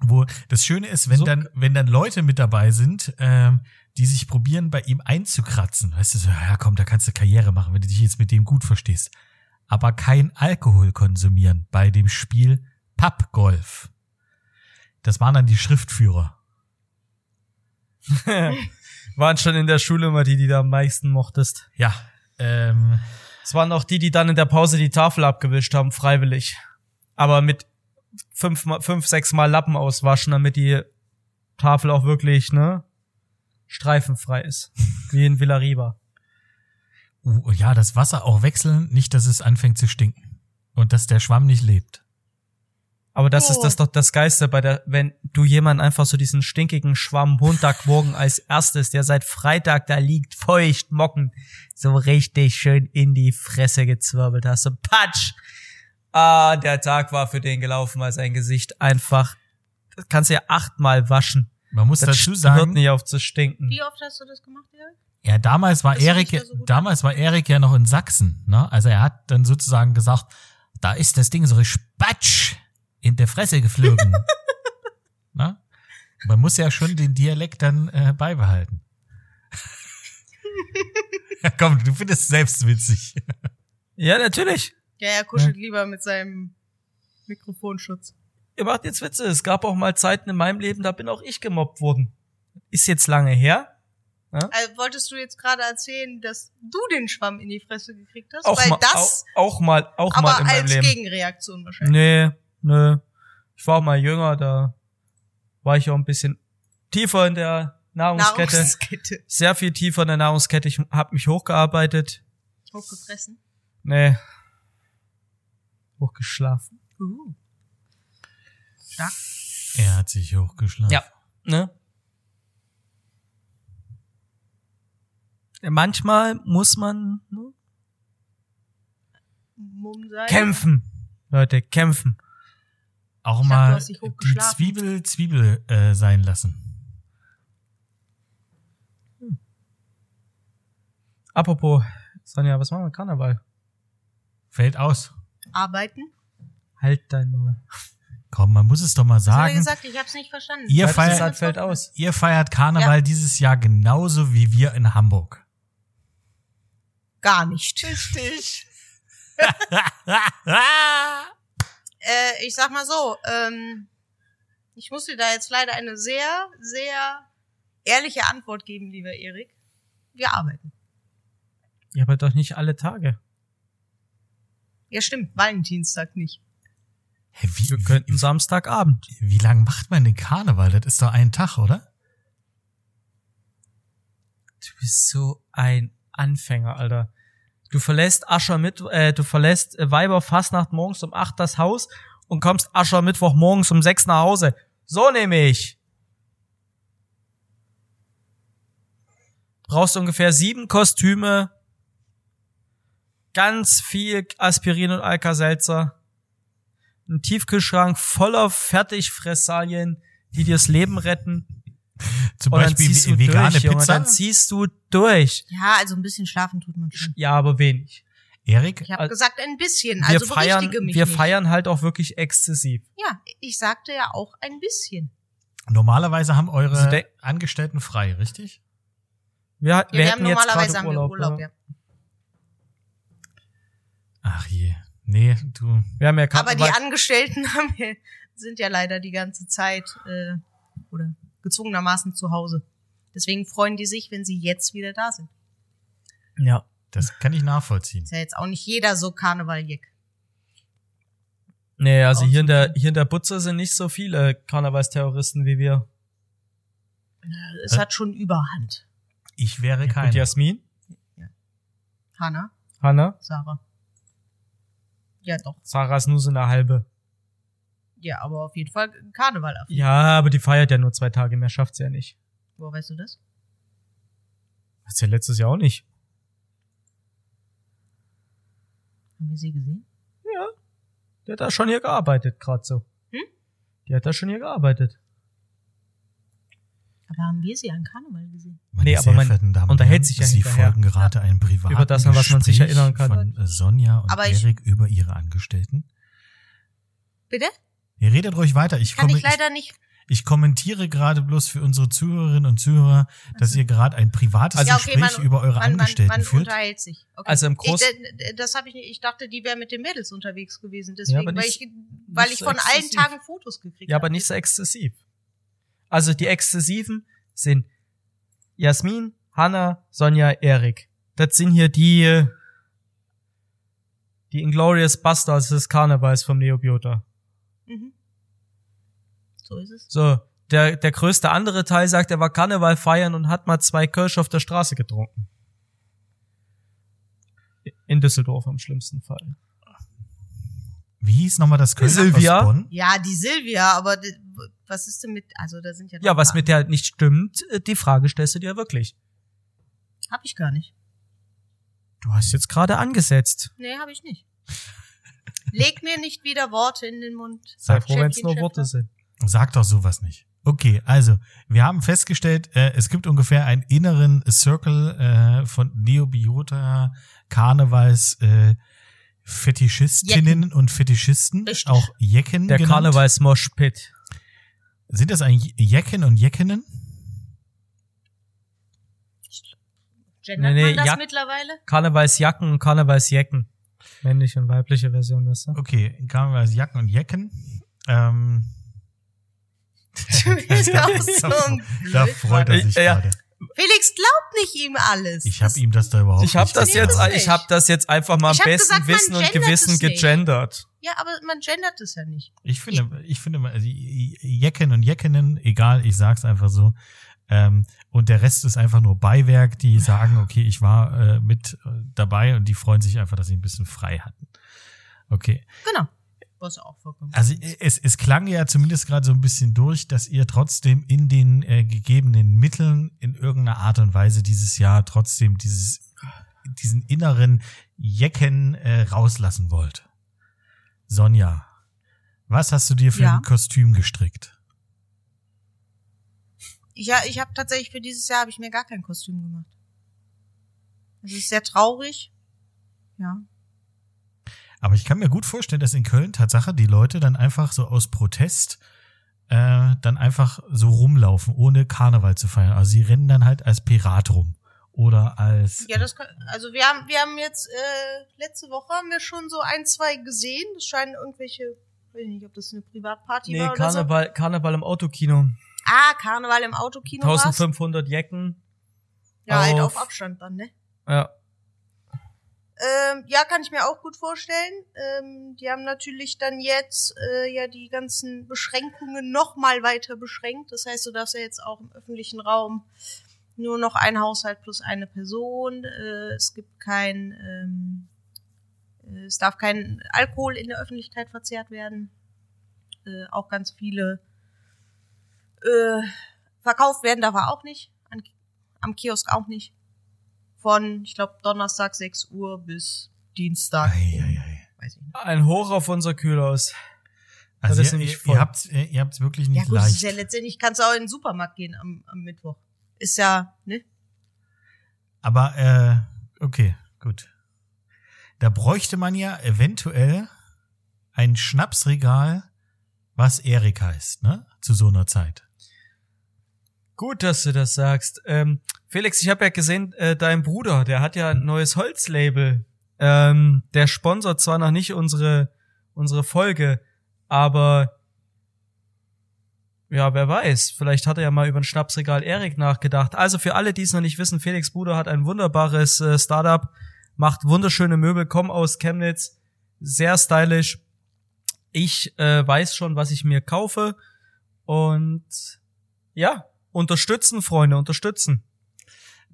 Wo das Schöne ist, wenn So- dann, wenn dann Leute mit dabei sind, ähm, die sich probieren, bei ihm einzukratzen. Weißt du, so, ja komm, da kannst du Karriere machen, wenn du dich jetzt mit dem gut verstehst. Aber kein Alkohol konsumieren bei dem Spiel Pappgolf. Das waren dann die Schriftführer. Waren schon in der Schule immer die, die du am meisten mochtest. Ja, ähm, Es waren auch die, die dann in der Pause die Tafel abgewischt haben, freiwillig. Aber mit fünf, fünf sechs Mal Lappen auswaschen, damit die Tafel auch wirklich, ne, streifenfrei ist. Wie in Villariba. Uh, ja, das Wasser auch wechseln, nicht, dass es anfängt zu stinken. Und dass der Schwamm nicht lebt. Aber das Oh. ist das doch das Geiste bei der, wenn du jemand einfach so diesen stinkigen Schwamm Montagmorgen als erstes, der seit Freitag da liegt, feucht, mocken, so richtig schön in die Fresse gezwirbelt hast. So patsch! Ah, der Tag war für den gelaufen, weil sein Gesicht einfach, das kannst du ja achtmal waschen. Man muss Das dazu hört sagen, nicht auf zu stinken. Wie oft hast du das gemacht, Erik? ja, damals war Das Erik, so damals war Erik ja noch in Sachsen, ne? Also er hat dann sozusagen gesagt, da ist das Ding so richtig spatsch in der Fresse geflogen. ne? Man muss ja schon den Dialekt dann äh, beibehalten. ja, komm, du findest es selbst witzig. Ja, natürlich. Ja, er kuschelt lieber mit seinem Mikrofonschutz. Ihr macht jetzt Witze. Es gab auch mal Zeiten in meinem Leben, da bin auch ich gemobbt worden. Ist jetzt lange her. Also wolltest du jetzt gerade erzählen, dass du den Schwamm in die Fresse gekriegt hast? Auch Weil mal, das, auch, auch mal, auch mal aber in meinem als Leben. Gegenreaktion wahrscheinlich. Nee, nee. Ich war mal jünger, da war ich auch ein bisschen tiefer in der Nahrungskette. Nahrungskette. Sehr viel tiefer in der Nahrungskette. Ich habe mich hochgearbeitet. Hochgefressen. Nee. Hochgeschlafen. Uh. Stark. Er hat sich hochgeschlafen. Ja. Ne? Ja, Manchmal muss man ne, Mumm sein. kämpfen. Leute, kämpfen. Auch Ich dachte, mal dich die. Zwiebel Zwiebel äh, sein lassen. Apropos, Sonja, was machen wir mit Karneval? Fällt aus. Arbeiten. Halt dein Maul. Komm, man muss es doch mal sagen. gesagt? Ich hab's nicht verstanden. Ihr feiert- es fällt aus. Ihr feiert Karneval dieses Jahr genauso wie wir in Hamburg. Gar nicht. Richtig. Äh, ich sag mal so, ähm, ich muss dir da jetzt leider eine sehr, sehr ehrliche Antwort geben, lieber Erik. Wir arbeiten. Ja, aber doch nicht alle Tage. Ja, stimmt. Valentinstag nicht. Hä, wie, Wir könnten wie, Samstagabend. wie lang macht man den Karneval? Das ist doch ein Tag, oder? Du bist so ein Anfänger, Alter. Du verlässt Aschermittwoch, äh, du verlässt äh, Weiberfastnacht morgens um acht das Haus und kommst Aschermittwoch morgens um sechs nach Hause. So nehme ich. Brauchst ungefähr sieben Kostüme, ganz viel Aspirin und Alka-Seltzer, ein Tiefkühlschrank voller Fertigfressalien, die dir das Leben retten. Zum Und dann Beispiel ve- vegane durch, Junge, Pizza. dann ziehst du durch. Ja, also ein bisschen schlafen tut man schon. Ja, aber wenig. Erik, Ich habe Also- gesagt ein bisschen, wir also feiern, berichtige mich wir nicht. feiern halt auch wirklich exzessiv. Ja, ich sagte ja auch ein bisschen. normalerweise haben eure Also Angestellten frei, richtig? Wir, Ja, wir, wir, hätten haben jetzt normalerweise gerade haben wir Urlaub. Urlaub, ja. Ach je. Nee, du. Wir haben ja Aber die. Angestellten haben sind ja leider die ganze Zeit äh, oder gezwungenermaßen zu Hause. Deswegen freuen die sich, wenn sie jetzt wieder da sind. Ja. Das kann ich nachvollziehen. Ist ja jetzt auch nicht jeder so Karnevaljeck. Nee, also hier in der, hier in der Butze sind nicht so viele Karnevalsterroristen wie wir. Es hat schon Überhand. Ich wäre Und keiner. Jasmin? Hanna, Hanna? Sarah. Ja, doch. Sarah ist nur so eine halbe. Ja, aber auf jeden Fall Karneval. Auf. Ja, aber die feiert ja nur zwei Tage, mehr schafft sie ja nicht. Wo weißt du das? Hast du ja letztes Jahr auch nicht. Haben wir sie gesehen? Ja. Die hat da schon hier gearbeitet, gerade so. Hm? Die hat da schon hier gearbeitet. Aber haben wir sie an Karneval gesehen? Meine Nee, aber sehr man Damen und unterhält Herren, sich ja Sie hinterher. folgen gerade einem privaten Über das, an was man sich erinnern kann. von Sonja und Aber ich- Erik über ihre Angestellten. Bitte? Ihr redet ruhig weiter. Ich, Kann ich leider nicht. ich kommentiere gerade bloß für unsere Zuhörerinnen und Zuhörer, dass ihr gerade ein privates ja, okay, Gespräch man, über eure man, man, Angestellten man führt. unterhält sich. Okay. Also im Groß- ich, d- das habe ich nicht. Ich dachte, die wäre mit den Mädels unterwegs gewesen. Ja, Deswegen, weil nicht- ich, weil ich so von allen exzessiv. Tagen Fotos gekriegt Ja, aber habe. nicht so exzessiv. Also die Exzessiven sind Jasmin, Hanna, Sonja, Erik. Das sind hier die, die Inglorious Bastards des Karnevals vom Neobiota. Mhm. So ist es. So, der, der größte andere Teil sagt, er war Karneval feiern und hat mal zwei Kölsch auf der Straße getrunken. In Düsseldorf am schlimmsten Fall. Wie hieß nochmal das Köln Silvia? aus Bonn? Ja, die Silvia, aber die, was ist denn mit, also da sind ja. Ja, was mit der nicht stimmt, äh, die Frage stellst du dir wirklich. Hab ich gar nicht. Du hast jetzt gerade angesetzt. Nee, hab ich nicht. Leg mir nicht wieder Worte in den Mund. Sei froh, wenn es nur. Worte sind. Sag doch sowas nicht. Okay, also wir haben festgestellt, äh, es gibt ungefähr einen inneren Circle äh, von Neobiota, Karnevals, äh, Fetischistinnen und Fetischisten, Richtig. auch Jecken Der genannt. Karnevals-Moshpit. Sind das eigentlich Jecken und Jeckinnen? Gendert Nee, nee, man das Jack- mittlerweile? Karnevalsjacken und Karnevalsjecken. Männliche und weibliche Version, weißt du? Okay, Karnevals Jacken und Jecken. Ähm, da Blöd freut er sich Ja. gerade. Felix glaubt nicht ihm alles. Ich habe ihm das da überhaupt Ich habe nicht das jetzt, ich habe das jetzt einfach mal am hab besten gesagt, Wissen und Gewissen gegendert. Ja, aber man gendert es ja nicht. Ich finde, ich finde, mal, die Jecken und Jeckinnen, egal, ich sag's einfach so. Ähm, und der Rest ist einfach nur Beiwerk, die sagen, okay, ich war äh, mit äh, dabei und die freuen sich einfach, dass sie ein bisschen frei hatten. Okay. Genau. Was auch vollkommen. Also es, es klang ja zumindest gerade so ein bisschen durch, dass ihr trotzdem in den äh, gegebenen Mitteln in irgendeiner Art und Weise dieses Jahr trotzdem dieses, diesen inneren Jecken äh, rauslassen wollt. Sonja, was hast du dir für Ja. ein Kostüm gestrickt? Ja, ich habe tatsächlich für dieses Jahr habe ich mir gar kein Kostüm gemacht. Das ist sehr traurig. Ja. Aber ich kann mir gut vorstellen, dass in Köln Tatsache die Leute dann einfach so aus Protest äh, dann einfach so rumlaufen, ohne Karneval zu feiern. Also sie rennen dann halt als Pirat rum. Oder als Ja, das kann, also wir haben wir haben jetzt äh, letzte Woche haben wir schon so ein, zwei gesehen. Das scheinen irgendwelche, weiß ich nicht, ob das eine Privatparty Nee, war oder so. Karneval, Karneval im Autokino. Ah, Karneval im Autokino war's. 1500 Jecken. Ja, halt auf- auf Abstand dann, ne? Ja. Ähm, ja, kann ich mir auch gut vorstellen. Ähm, die haben natürlich dann jetzt äh, ja die ganzen Beschränkungen noch mal weiter beschränkt. Das heißt, du darfst ja jetzt auch im öffentlichen Raum nur noch ein Haushalt plus eine Person. Äh, es gibt kein, ähm, äh, es darf kein Alkohol in der Öffentlichkeit verzehrt werden. Äh, auch ganz viele äh, verkauft werden darf er auch nicht. An, am Kiosk auch nicht. Von, ich glaube, Donnerstag 6 Uhr bis Dienstag. Ei, ei, ei. Weiß ich nicht. Ein Hoch auf unser Kühlhaus. Also Das ist ihr, ihr, ihr habt's, ihr, habt's wirklich Ja nicht gut, das ist leicht. ja letztendlich kannst du auch in den Supermarkt gehen am, am Mittwoch. Ist ja, ne? Aber äh, okay, gut. Da bräuchte man ja eventuell ein Schnapsregal, was Erik heißt, ne? Zu so einer Zeit. Gut, dass du das sagst. Ähm, Felix, ich habe ja gesehen, äh, dein Bruder, der hat ja ein neues Holzlabel. Ähm, der sponsert zwar noch nicht unsere unsere Folge, aber ja, wer weiß, vielleicht hat er ja mal über ein Schnapsregal Erik nachgedacht. Also für alle, die es noch nicht wissen, Felix Bruder hat ein wunderbares äh, Startup, macht wunderschöne Möbel, kommen aus Chemnitz, sehr stylisch. Ich äh, weiß schon, was ich mir kaufe und ja, unterstützen, Freunde, unterstützen.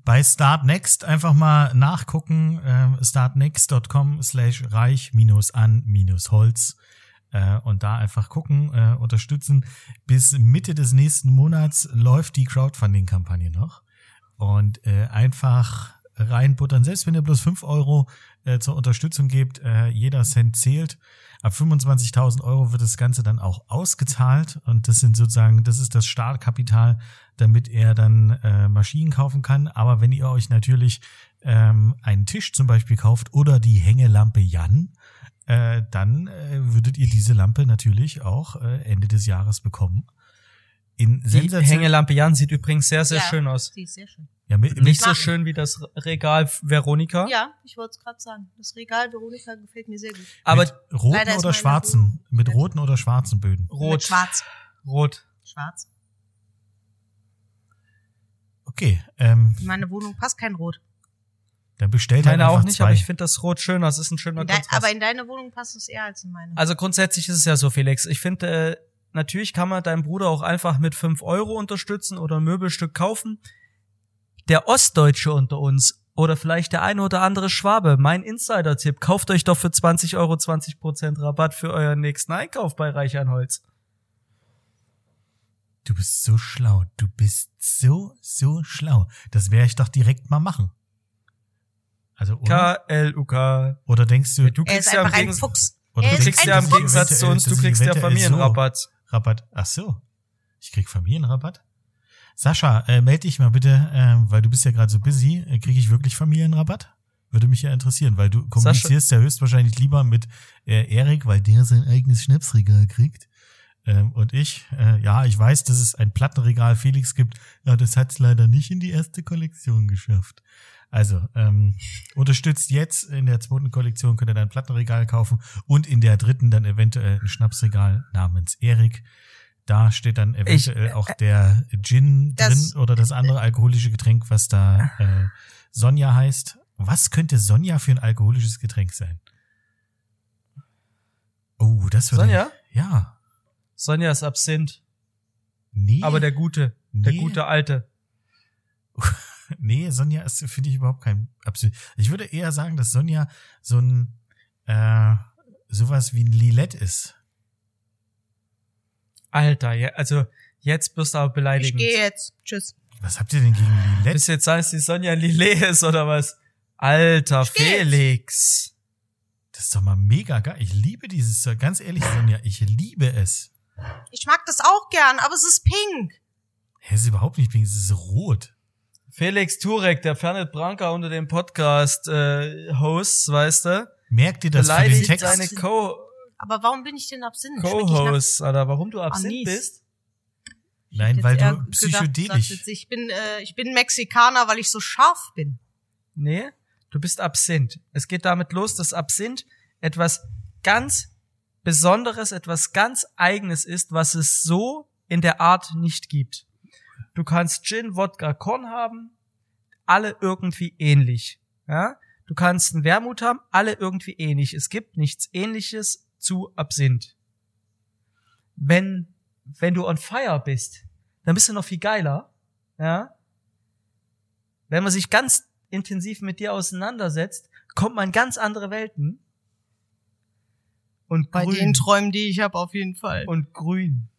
Bei Start Next einfach mal nachgucken, äh, startnext.com slash reich minus an minus Holz äh, und da einfach gucken, äh, unterstützen. Bis Mitte des nächsten Monats läuft die Crowdfunding-Kampagne noch und äh, einfach reinbuttern. Selbst wenn ihr bloß fünf Euro äh, zur Unterstützung gebt, äh, jeder Cent zählt. Ab 25.000 Euro wird das Ganze dann auch ausgezahlt und das sind sozusagen, das ist das Startkapital, damit er dann äh, Maschinen kaufen kann. Aber wenn ihr euch natürlich ähm, einen Tisch zum Beispiel kauft oder die Hängelampe Jan, äh, dann äh, würdet ihr diese Lampe natürlich auch äh, Ende des Jahres bekommen. In Die Sensation Hängelampe Jan sieht übrigens sehr, sehr Ja. schön aus. Die ist sehr schön. ja, mit, Nicht so schön wie das Regal Veronika. Ja, ich wollte es gerade sagen. Das Regal Veronika gefällt mir sehr gut. Aber mit roten oder schwarzen, Wohnung mit roten oder schwarzen Böden. Mit rot. schwarz. Rot. Schwarz. Okay, ähm, In meine Wohnung passt kein Rot. dann bestellt halt Meine auch einfach nicht, zwei. aber ich finde das Rot schöner. Es ist ein schöner In dein, Kontrast. aber in deine Wohnung passt es eher als in meine. Also grundsätzlich ist es ja so, Felix. Ich finde, äh, natürlich kann man deinen Bruder auch einfach mit 5 Euro unterstützen oder ein Möbelstück kaufen. Der Ostdeutsche unter uns oder vielleicht der eine oder andere Schwabe, mein Insider-Tipp, kauft euch doch für 20 Euro 20% Rabatt für euren nächsten Einkauf bei Reich an Holz. Du bist so schlau. Du bist so, so schlau. Das werde ich doch direkt mal machen. Also, oder? K-L-U-K. Oder denkst du, Du kriegst ja Gegensatz, oder du kriegst ja im. Gegensatz zu uns, du kriegst ja Familienrabatt. Rabatt. Ach so. Ich krieg Familienrabatt? Sascha, äh, melde dich mal bitte, äh, weil du bist ja gerade so busy. Äh, Kriege ich wirklich Familienrabatt? Würde mich ja interessieren, weil du kommunizierst ja höchstwahrscheinlich lieber mit äh, Erik, weil der sein eigenes Schnapsregal kriegt. Ähm, und ich, äh, ja, ich weiß, dass es ein Plattenregal Felix gibt. Ja, das hat's leider nicht in die erste Kollektion geschafft. Also, ähm, unterstützt jetzt in der zweiten Kollektion könnt ihr dann ein Plattenregal kaufen und in der dritten dann eventuell ein Schnapsregal namens Erik. Da steht dann eventuell Ich- auch der Gin Das- drin oder das andere alkoholische Getränk, was da äh, Sonja heißt. Was könnte Sonja für ein alkoholisches Getränk sein? Oh, das würde Sonja? Ja. Sonja ist Absinth, Nee. aber der gute, der Nee. gute alte. Nee, Sonja ist, finde ich, überhaupt kein absolut. Ich würde eher sagen, dass Sonja so ein äh, sowas wie ein Lilette ist. Alter, ja, also jetzt bist du aber Ich beleidigend. gehe jetzt. Tschüss. Was habt ihr denn gegen Lilette? Bis jetzt heißt die Sonja Lillet ist oder was? Alter, Ich. Felix. Das ist doch mal mega geil. Ich liebe dieses. Ganz ehrlich, Sonja, ich liebe es. Ich mag das auch gern, aber es ist pink. Hä, es ist überhaupt nicht pink, es ist rot. Felix Turek, der Fernet Branca unter den Podcast-Hosts, weißt du, Merkt ihr das für den Text? seine Co- Aber warum bin ich denn nach- Co-Hosts, Alter. Warum du Absinth Anis. bist? Nein, weil du gedacht, psychedelisch. jetzt, Ich bin, äh, ich bin Mexikaner, weil ich so scharf bin. Nee, du bist Absinth. Es geht damit los, dass Absinth etwas ganz Besonderes, etwas ganz Eigenes ist, was es so in der Art nicht gibt. Du kannst Gin, Wodka, Korn haben, alle irgendwie ähnlich. Ja? Du kannst einen Wermut haben, alle irgendwie ähnlich. Es gibt nichts ähnliches zu Absinth. Wenn, wenn du on fire bist, dann bist du noch viel geiler. Ja? Wenn man sich ganz intensiv mit dir auseinandersetzt, kommt man in ganz andere Welten. Und Bei grün. den Träumen, die ich habe, auf jeden Fall. und grün.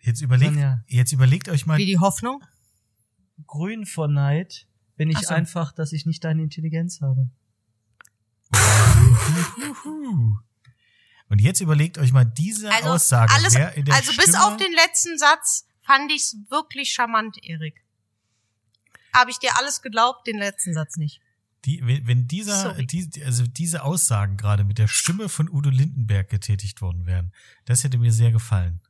Jetzt überlegt, Sonja. jetzt überlegt euch mal, Wie die Hoffnung? Grün vor Neid bin ich so. einfach, dass ich nicht deine Intelligenz habe. und jetzt überlegt euch mal diese Also, Aussage. alles, wer in der also bis Stimme- auf den letzten Satz fand ich's wirklich charmant, Erik. Habe ich dir alles geglaubt, den letzten Satz nicht. Die, wenn dieser, die, also diese Aussagen gerade mit der Stimme von Udo Lindenberg getätigt worden wären, das hätte mir sehr gefallen.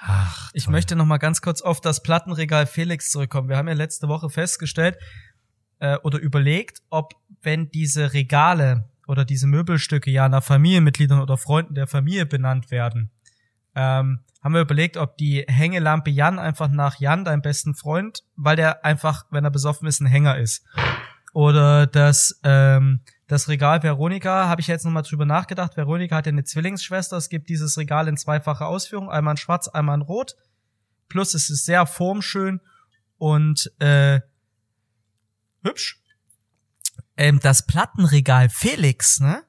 Ach, Ich möchte noch mal ganz kurz auf das Plattenregal Felix zurückkommen. Wir haben ja letzte Woche festgestellt äh, oder überlegt, ob wenn diese Regale oder diese Möbelstücke ja nach Familienmitgliedern oder Freunden der Familie benannt werden, ähm, haben wir überlegt, ob die Hängelampe Jan einfach nach Jan, deinem besten Freund, weil der einfach, wenn er besoffen ist, ein Hänger ist. Oder das, ähm, das Regal Veronika, habe ich jetzt nochmal drüber nachgedacht. Veronika hat ja eine Zwillingsschwester. Es gibt dieses Regal in zweifacher Ausführung, einmal in schwarz, einmal in rot. Plus es ist sehr formschön und äh, hübsch. Ähm, das Plattenregal Felix, ne?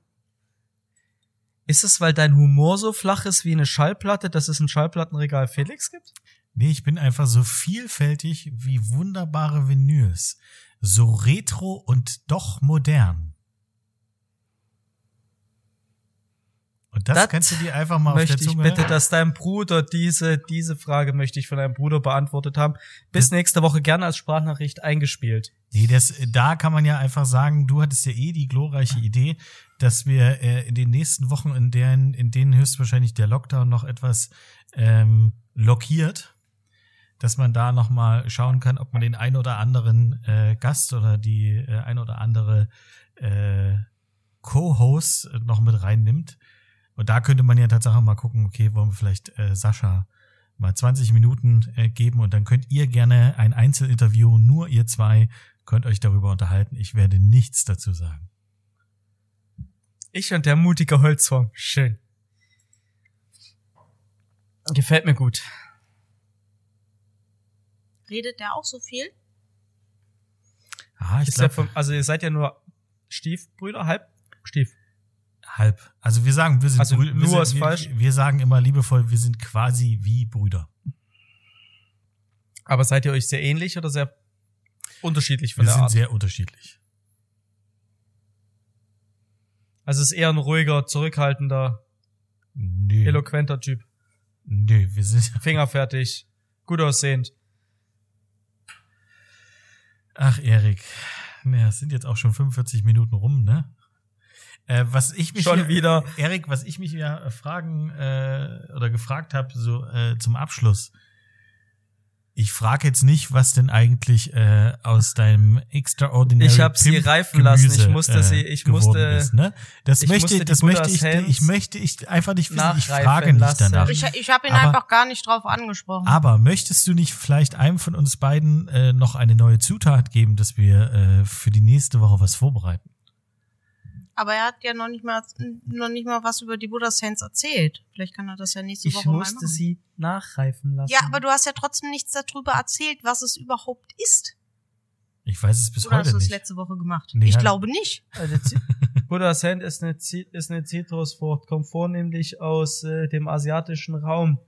Ist es, weil dein Humor so flach ist wie eine Schallplatte, dass es ein Schallplattenregal Felix gibt? Nee, ich bin einfach so vielfältig wie wunderbare Vinyls. So retro und doch modern. Und das, Das kannst du dir einfach mal auf möchte der ich Zunge bitte, dass dein Bruder diese, diese Frage möchte ich von deinem Bruder beantwortet haben. Bis Das- nächste Woche gerne als Sprachnachricht eingespielt. Nee, das, da kann man ja einfach sagen, du hattest ja eh die glorreiche Idee, dass wir äh, in den nächsten Wochen, in denen, in denen höchstwahrscheinlich der Lockdown noch etwas ähm, blockiert, dass man da noch mal schauen kann, ob man den ein oder anderen äh, Gast oder die äh, ein oder andere äh, Co-Host noch mit reinnimmt. Und da könnte man ja tatsächlich mal gucken, okay, wollen wir vielleicht äh, Sascha mal 20 Minuten äh, geben und dann könnt ihr gerne ein Einzelinterview, nur ihr zwei, könnt euch darüber unterhalten. Ich werde nichts dazu sagen. Ich und der mutige Holzwurm. Schön. Gefällt mir gut. Redet der auch so viel? Ah, ich vom, also ihr seid ja nur Stiefbrüder, halb Stief. halb. Also wir sagen, wir sind Also Brüder. nur wir, ist sind, falsch. wir, wir sagen immer liebevoll, wir sind quasi wie Brüder. Aber seid ihr euch sehr ähnlich oder sehr unterschiedlich von Wir der sind Art? sehr unterschiedlich. Also es ist eher ein ruhiger, zurückhaltender, Nö. eloquenter Typ. Nö, wir sind. Fingerfertig, gut aussehend. Ach, Erik. Naja, es sind jetzt auch schon 45 Minuten rum, ne? Äh, was ich mich Schon hier, wieder. Erik, was ich mich ja fragen äh, oder gefragt habe, so äh, zum Abschluss. Ich frage jetzt nicht, was denn eigentlich äh, aus deinem extraordinary Ich hab sie reifen lassen. Ich Gemüse, musste sie- ich geworden musste- Ist, ne? Das ich möchte, musste das möchte ich, Hands ich möchte ich einfach nicht wissen. Ich frage nicht lassen. danach. Ich, ich habe ihn Aber- einfach gar nicht drauf angesprochen. Aber möchtest du nicht vielleicht einem von uns beiden äh, noch eine neue Zutat geben, dass wir äh, für die nächste Woche was vorbereiten? Aber er hat ja noch nicht mal noch nicht mal was über die Buddha Saints erzählt. Vielleicht kann er das ja nächste Ich Woche mal musste machen. sie nachreifen lassen. ja, aber du hast ja trotzdem nichts darüber erzählt, was es überhaupt ist. Ich weiß es bis Oder hast heute du es nicht. letzte Woche gemacht? Nee, ich hat- glaube nicht. Also Buddha Sand ist eine, ist eine Zitrusfrucht, kommt vornehmlich aus äh, dem asiatischen Raum.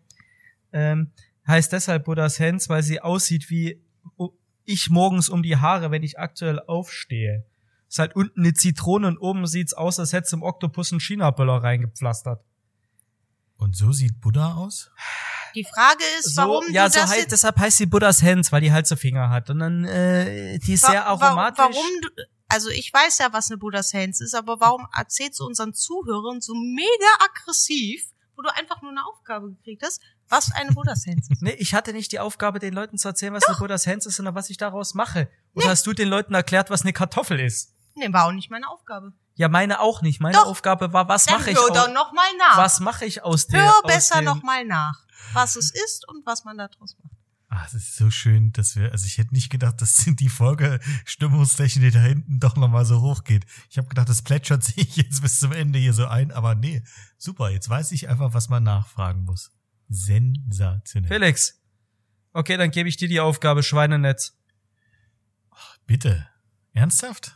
Ähm, heißt deshalb Buddha Hands, weil sie aussieht wie ich morgens um die Haare, wenn ich aktuell aufstehe. Ist halt unten eine Zitrone und oben sieht's aus, als hätte im Oktopus einen China-Böller reingepflastert. Und so sieht Buddha aus? Die Frage ist, warum ja, du so das heißt, jetzt, deshalb heißt sie Buddhas Hands, weil die halt so Finger hat. Und dann, äh, die ist sehr wa- wa- aromatisch. Warum du, also ich weiß ja, was eine Buddha Saints ist, aber warum erzählst du unseren Zuhörern so mega aggressiv, wo du einfach nur eine Aufgabe gekriegt hast, was eine Buddha Saints ist? Nee, ich hatte nicht die Aufgabe, den Leuten zu erzählen, was eine Buddha's Hands ist, sondern was ich daraus mache. Oder hast du den Leuten erklärt, was eine Kartoffel ist? Nee, war auch nicht meine Aufgabe. Ja, meine auch nicht. Meine Doch. Aufgabe war, was mache ich hör aus, doch noch mal nach. was mache ich aus der Hör besser dem, noch mal nach, was es ist und was man daraus macht. Ah, es ist so schön, dass wir, also ich hätte nicht gedacht, dass die Folge Stimmungstechnik da hinten doch nochmal so hoch geht. Ich habe gedacht, das plätschert sich jetzt bis zum Ende hier so ein, aber nee, super, jetzt weiß ich einfach, was man nachfragen muss. Sensationell. Felix. Okay, dann gebe ich dir die Aufgabe Schweinenetz. Bitte. Ernsthaft?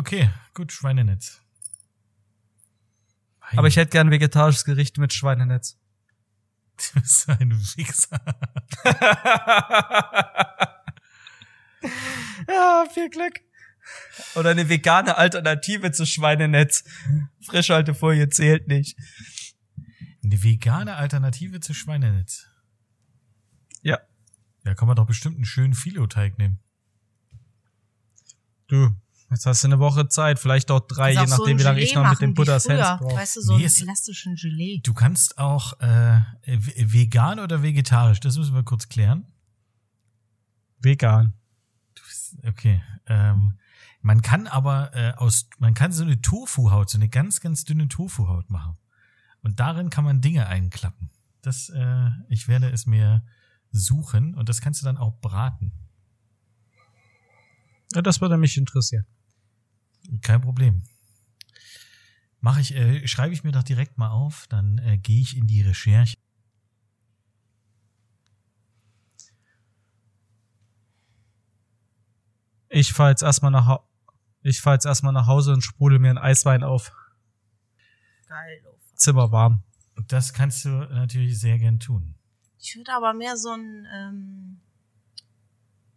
Okay, gut, Schweinenetz. Aber ich hätte gern vegetarisches Gericht mit Schweinenetz. Du bist ein Wichser. ja, viel Glück. Oder eine vegane Alternative zu Schweinenetz. Frischhaltefolie zählt nicht. Eine vegane Alternative zu Schweinenetz. Ja. Ja, kann man doch bestimmt einen schönen Filoteig nehmen. Du, jetzt hast du eine Woche Zeit, vielleicht auch drei, je so nachdem, ein wie lange ich noch mit dem früher. Hands brauche. Weißt du, so Nee, einen elastischen Gelee. Du kannst auch äh, vegan oder vegetarisch, das müssen wir kurz klären. Vegan. Okay. Ähm, man kann aber äh, aus, man kann so eine Tofu-Haut, so eine ganz, ganz dünne Tofu-Haut machen. Und darin kann man Dinge einklappen. Das, äh, ich werde es mir suchen und das kannst du dann auch braten. Ja, das würde mich interessieren. Kein Problem. Mache ich, äh, schreibe ich mir doch direkt mal auf, dann äh, gehe ich in die Recherche. Ich fahr jetzt erstmal nach, ich fahr jetzt erstmal nach Hause und sprudel mir einen Eiswein auf. Geil. oh. Zimmer warm. Das kannst du natürlich sehr gern tun. Ich würde aber mehr so ein, ähm,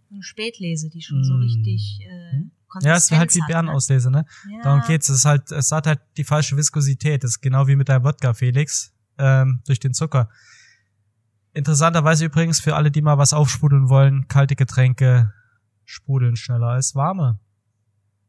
so eine Spätlese, die schon so Mm. richtig äh, Ja, es ist halt wie Konsistenz hat, Bärenauslese, ne? ne? Ja. Darum geht's. Es ist halt, es hat halt die falsche Viskosität. Das ist genau wie mit deinem Wodka, Felix, ähm, durch den Zucker. Interessanterweise übrigens für alle, die mal was aufsprudeln wollen, kalte Getränke sprudeln schneller als warme.